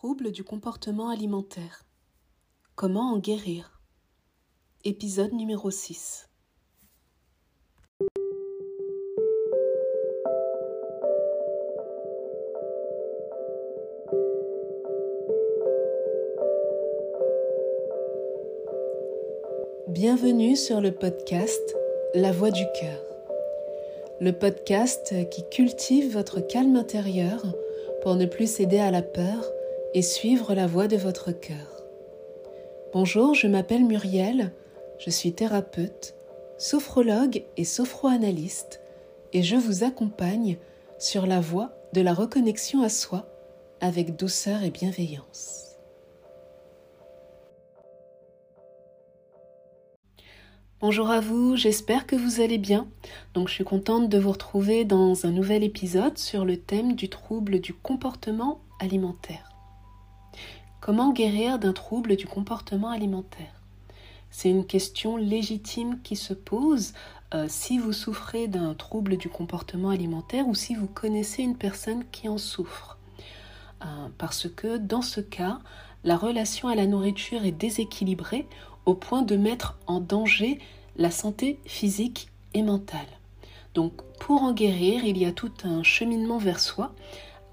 Troubles du comportement alimentaire. Comment en guérir? Épisode numéro 6. Bienvenue sur le podcast La Voix du cœur. Le podcast qui cultive votre calme intérieur pour ne plus céder à la peur et suivre la voie de votre cœur. Bonjour, je m'appelle Muriel, je suis thérapeute, sophrologue et sophroanalyste et je vous accompagne sur la voie de la reconnexion à soi avec douceur et bienveillance. Bonjour à vous, j'espère que vous allez bien. Donc je suis contente de vous retrouver dans un nouvel épisode sur le thème du trouble du comportement alimentaire. Comment guérir d'un trouble du comportement alimentaire? C'est une question légitime qui se pose euh, si vous souffrez d'un trouble du comportement alimentaire ou si vous connaissez une personne qui en souffre. Euh, parce que dans ce cas, la relation à la nourriture est déséquilibrée au point de mettre en danger la santé physique et mentale. Donc pour en guérir, il y a tout un cheminement vers soi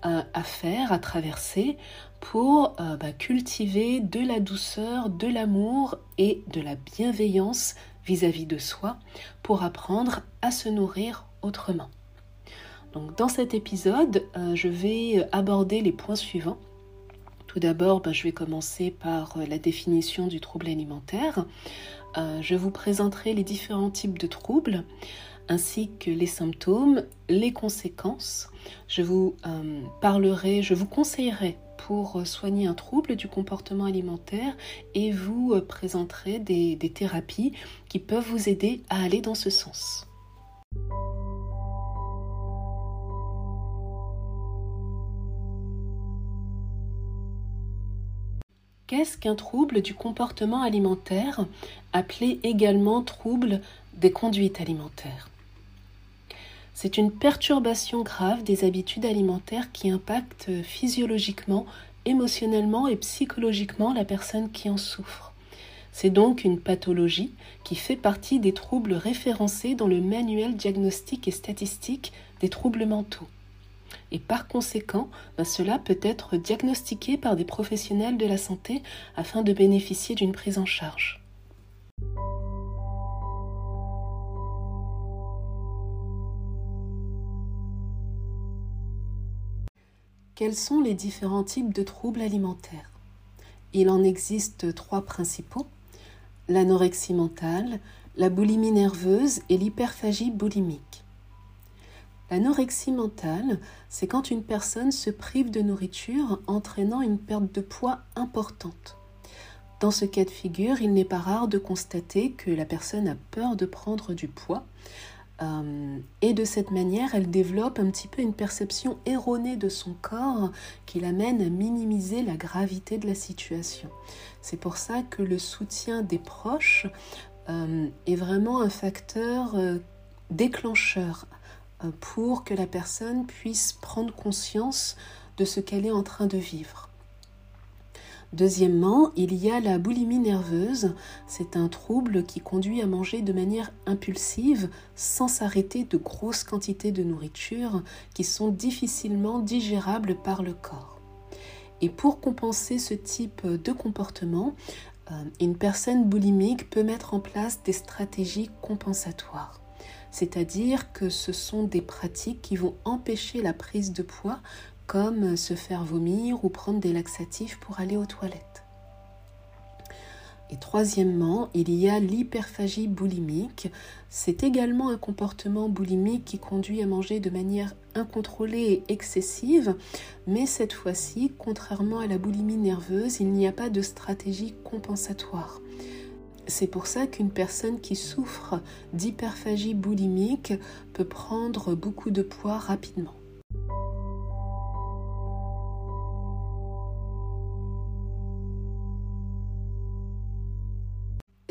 à faire, à traverser, pour euh, bah, cultiver de la douceur, de l'amour et de la bienveillance vis-à-vis de soi pour apprendre à se nourrir autrement. Dans cet épisode, euh, je vais aborder les points suivants. Tout d'abord, bah, je vais commencer par euh, la définition du trouble alimentaire. je vous présenterai les différents types de troubles ainsi que les symptômes, les conséquences. Je vous parlerai, je vous conseillerai pour euh, soigner un trouble du comportement alimentaire et vous euh, présenterai des thérapies qui peuvent vous aider à aller dans ce sens. Qu'est-ce qu'un trouble du comportement alimentaire, appelé également trouble des conduites alimentaires? C'est une perturbation grave des habitudes alimentaires qui impacte physiologiquement, émotionnellement et psychologiquement la personne qui en souffre. C'est donc une pathologie qui fait partie des troubles référencés dans le manuel diagnostique et statistique des troubles mentaux. Et par conséquent, ben cela peut être diagnostiqué par des professionnels de la santé afin de bénéficier d'une prise en charge. Quels sont les différents types de troubles alimentaires? Il en existe trois principaux l'anorexie mentale, la boulimie nerveuse et l'hyperphagie boulimique. L'anorexie mentale, c'est quand une personne se prive de nourriture entraînant une perte de poids importante. Dans ce cas de figure, il n'est pas rare de constater que la personne a peur de prendre du poids, euh, et de cette manière, elle développe un petit peu une perception erronée de son corps qui l'amène à minimiser la gravité de la situation. C'est pour ça que le soutien des proches euh, est vraiment un facteur euh, déclencheur pour que la personne puisse prendre conscience de ce qu'elle est en train de vivre. Deuxièmement, il y a la boulimie nerveuse. C'est un trouble qui conduit à manger de manière impulsive sans s'arrêter de grosses quantités de nourriture qui sont difficilement digérables par le corps. Et pour compenser ce type de comportement, euh, une personne boulimique peut mettre en place des stratégies compensatoires. C'est-à-dire que ce sont des pratiques qui vont empêcher la prise de poids comme se faire vomir ou prendre des laxatifs pour aller aux toilettes. Et troisièmement, il y a l'hyperphagie boulimique. C'est également un comportement boulimique qui conduit à manger de manière incontrôlée et excessive, mais cette fois-ci, contrairement à la boulimie nerveuse, il n'y a pas de stratégie compensatoire. C'est pour ça qu'une personne qui souffre d'hyperphagie boulimique peut prendre beaucoup de poids rapidement.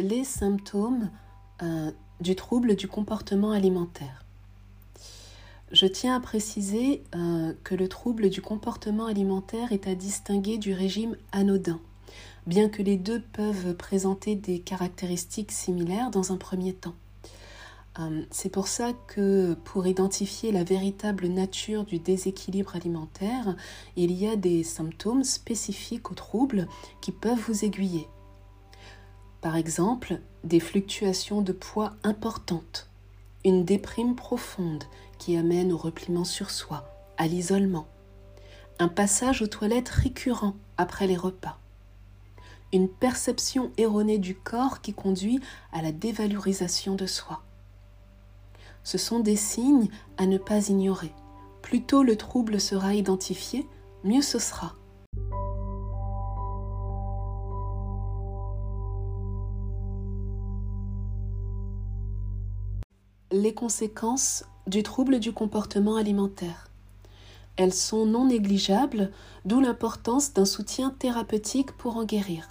Les symptômes euh, du trouble du comportement alimentaire. Je tiens à préciser euh, que le trouble du comportement alimentaire est à distinguer du régime anodin, bien que les deux peuvent présenter des caractéristiques similaires dans un premier temps. Euh, c'est pour ça que pour identifier la véritable nature du déséquilibre alimentaire, il y a des symptômes spécifiques au trouble qui peuvent vous aiguiller. Par exemple, des fluctuations de poids importantes, une déprime profonde qui amène au repliement sur soi, à l'isolement, un passage aux toilettes récurrent après les repas, une perception erronée du corps qui conduit à la dévalorisation de soi. Ce sont des signes à ne pas ignorer. Plus tôt le trouble sera identifié, mieux ce sera. Les conséquences du trouble du comportement alimentaire. Elles sont non négligeables, d'où l'importance d'un soutien thérapeutique pour en guérir.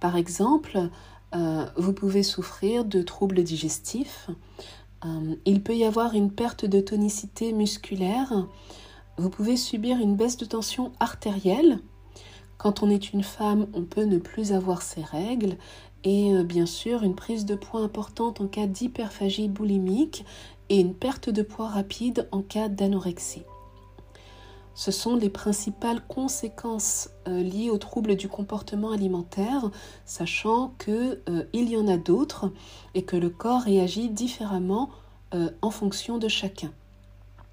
Par exemple, euh, vous pouvez souffrir de troubles digestifs, euh, il peut y avoir une perte de tonicité musculaire, vous pouvez subir une baisse de tension artérielle. Quand on est une femme, on peut ne plus avoir ses règles et euh, bien sûr une prise de poids importante en cas d'hyperphagie boulimique et une perte de poids rapide en cas d'anorexie. Ce sont les principales conséquences euh, liées aux troubles du comportement alimentaire, sachant qu'il euh, y en a d'autres et que le corps réagit différemment en fonction de chacun.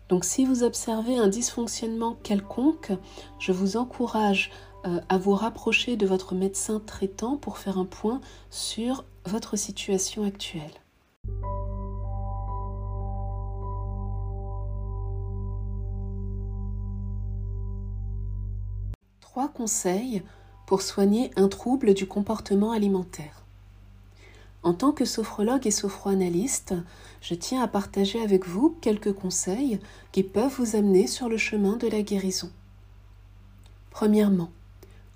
Donc si vous observez un dysfonctionnement quelconque, je vous encourage à vous rapprocher de votre médecin traitant pour faire un point sur votre situation actuelle. Trois conseils pour soigner un trouble du comportement alimentaire. En tant que sophrologue et sophroanalyste, je tiens à partager avec vous quelques conseils qui peuvent vous amener sur le chemin de la guérison. Premièrement,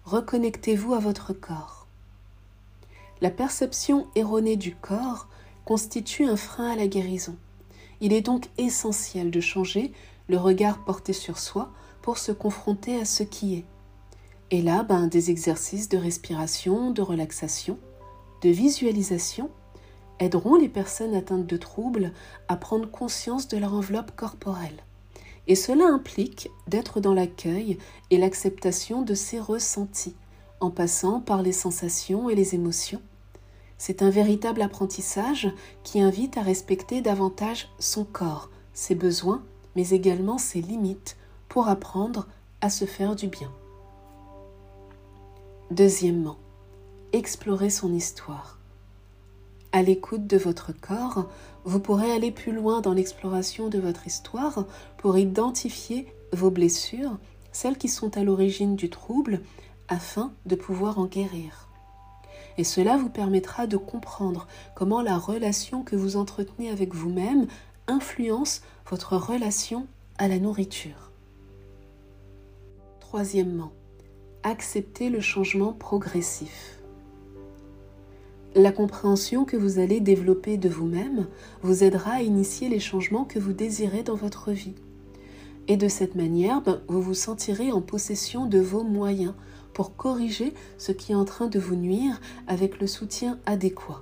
reconnectez-vous à votre corps. La perception erronée du corps constitue un frein à la guérison. Il est donc essentiel de changer le regard porté sur soi pour se confronter à ce qui est. Et là, ben, des exercices de respiration, de relaxation, de visualisation aideront les personnes atteintes de troubles à prendre conscience de leur enveloppe corporelle. Et cela implique d'être dans l'accueil et l'acceptation de ses ressentis, en passant par les sensations et les émotions. C'est un véritable apprentissage qui invite à respecter davantage son corps, ses besoins, mais également ses limites, pour apprendre à se faire du bien. Deuxièmement, explorer son histoire. À l'écoute de votre corps, vous pourrez aller plus loin dans l'exploration de votre histoire pour identifier vos blessures, celles qui sont à l'origine du trouble, afin de pouvoir en guérir. Et cela vous permettra de comprendre comment la relation que vous entretenez avec vous-même influence votre relation à la nourriture. Troisièmement, accepter le changement progressif. La compréhension que vous allez développer de vous-même vous aidera à initier les changements que vous désirez dans votre vie. Et de cette manière, ben, vous vous sentirez en possession de vos moyens pour corriger ce qui est en train de vous nuire avec le soutien adéquat.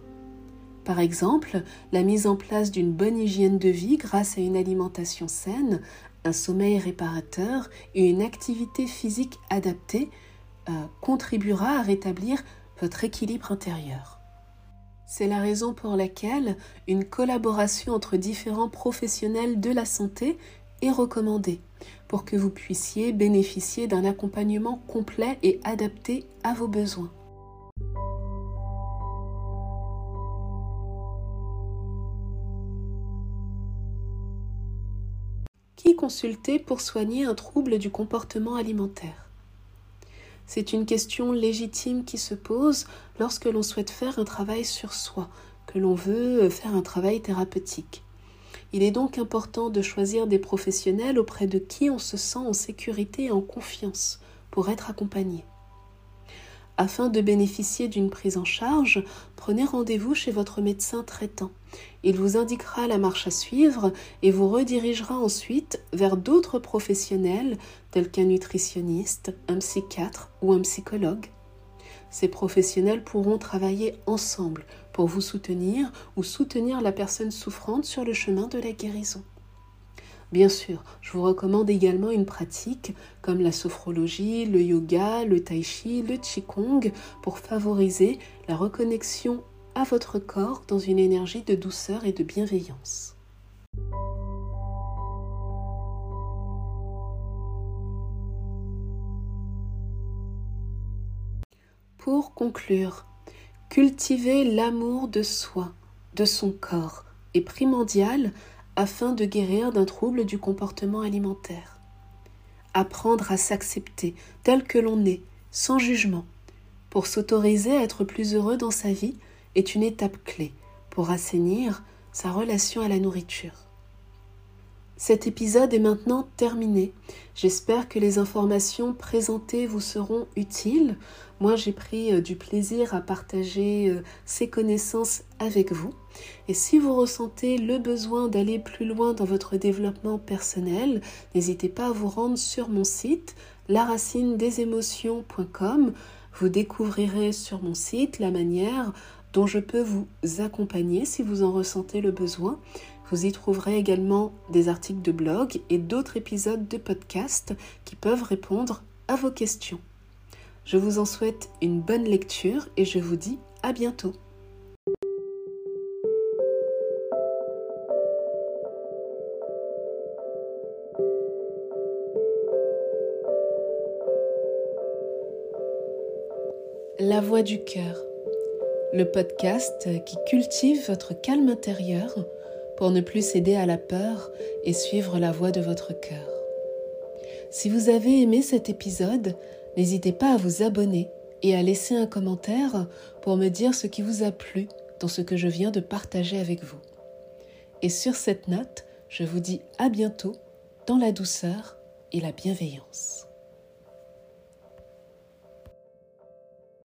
Par exemple, la mise en place d'une bonne hygiène de vie grâce à une alimentation saine, un sommeil réparateur et une activité physique adaptée euh, contribuera à rétablir votre équilibre intérieur. C'est la raison pour laquelle une collaboration entre différents professionnels de la santé est recommandée pour que vous puissiez bénéficier d'un accompagnement complet et adapté à vos besoins. Qui consulter pour soigner un trouble du comportement alimentaire? C'est une question légitime qui se pose lorsque l'on souhaite faire un travail sur soi, que l'on veut faire un travail thérapeutique. Il est donc important de choisir des professionnels auprès de qui on se sent en sécurité et en confiance pour être accompagné. Afin de bénéficier d'une prise en charge, prenez rendez-vous chez votre médecin traitant. Il vous indiquera la marche à suivre et vous redirigera ensuite vers d'autres professionnels tels qu'un nutritionniste, un psychiatre ou un psychologue. Ces professionnels pourront travailler ensemble pour vous soutenir ou soutenir la personne souffrante sur le chemin de la guérison. Bien sûr, je vous recommande également une pratique comme la sophrologie, le yoga, le tai chi, le qigong pour favoriser la reconnexion à votre corps dans une énergie de douceur et de bienveillance. Pour conclure, cultiver l'amour de soi, de son corps, est primordial afin de guérir d'un trouble du comportement alimentaire. Apprendre à s'accepter tel que l'on est, sans jugement, pour s'autoriser à être plus heureux dans sa vie est une étape clé pour assainir sa relation à la nourriture. Cet épisode est maintenant terminé. J'espère que les informations présentées vous seront utiles. Moi, j'ai pris euh, du plaisir à partager euh, ces connaissances avec vous. Et si vous ressentez le besoin d'aller plus loin dans votre développement personnel, n'hésitez pas à vous rendre sur mon site laracinedesémotions.com. Vous découvrirez sur mon site la manière dont je peux vous accompagner si vous en ressentez le besoin. Vous y trouverez également des articles de blog et d'autres épisodes de podcast qui peuvent répondre à vos questions. Je vous en souhaite une bonne lecture et je vous dis à bientôt. La voix du cœur, le podcast qui cultive votre calme intérieur pour ne plus céder à la peur et suivre la voie de votre cœur. Si vous avez aimé cet épisode, n'hésitez pas à vous abonner et à laisser un commentaire pour me dire ce qui vous a plu dans ce que je viens de partager avec vous. Et sur cette note, je vous dis à bientôt dans la douceur et la bienveillance.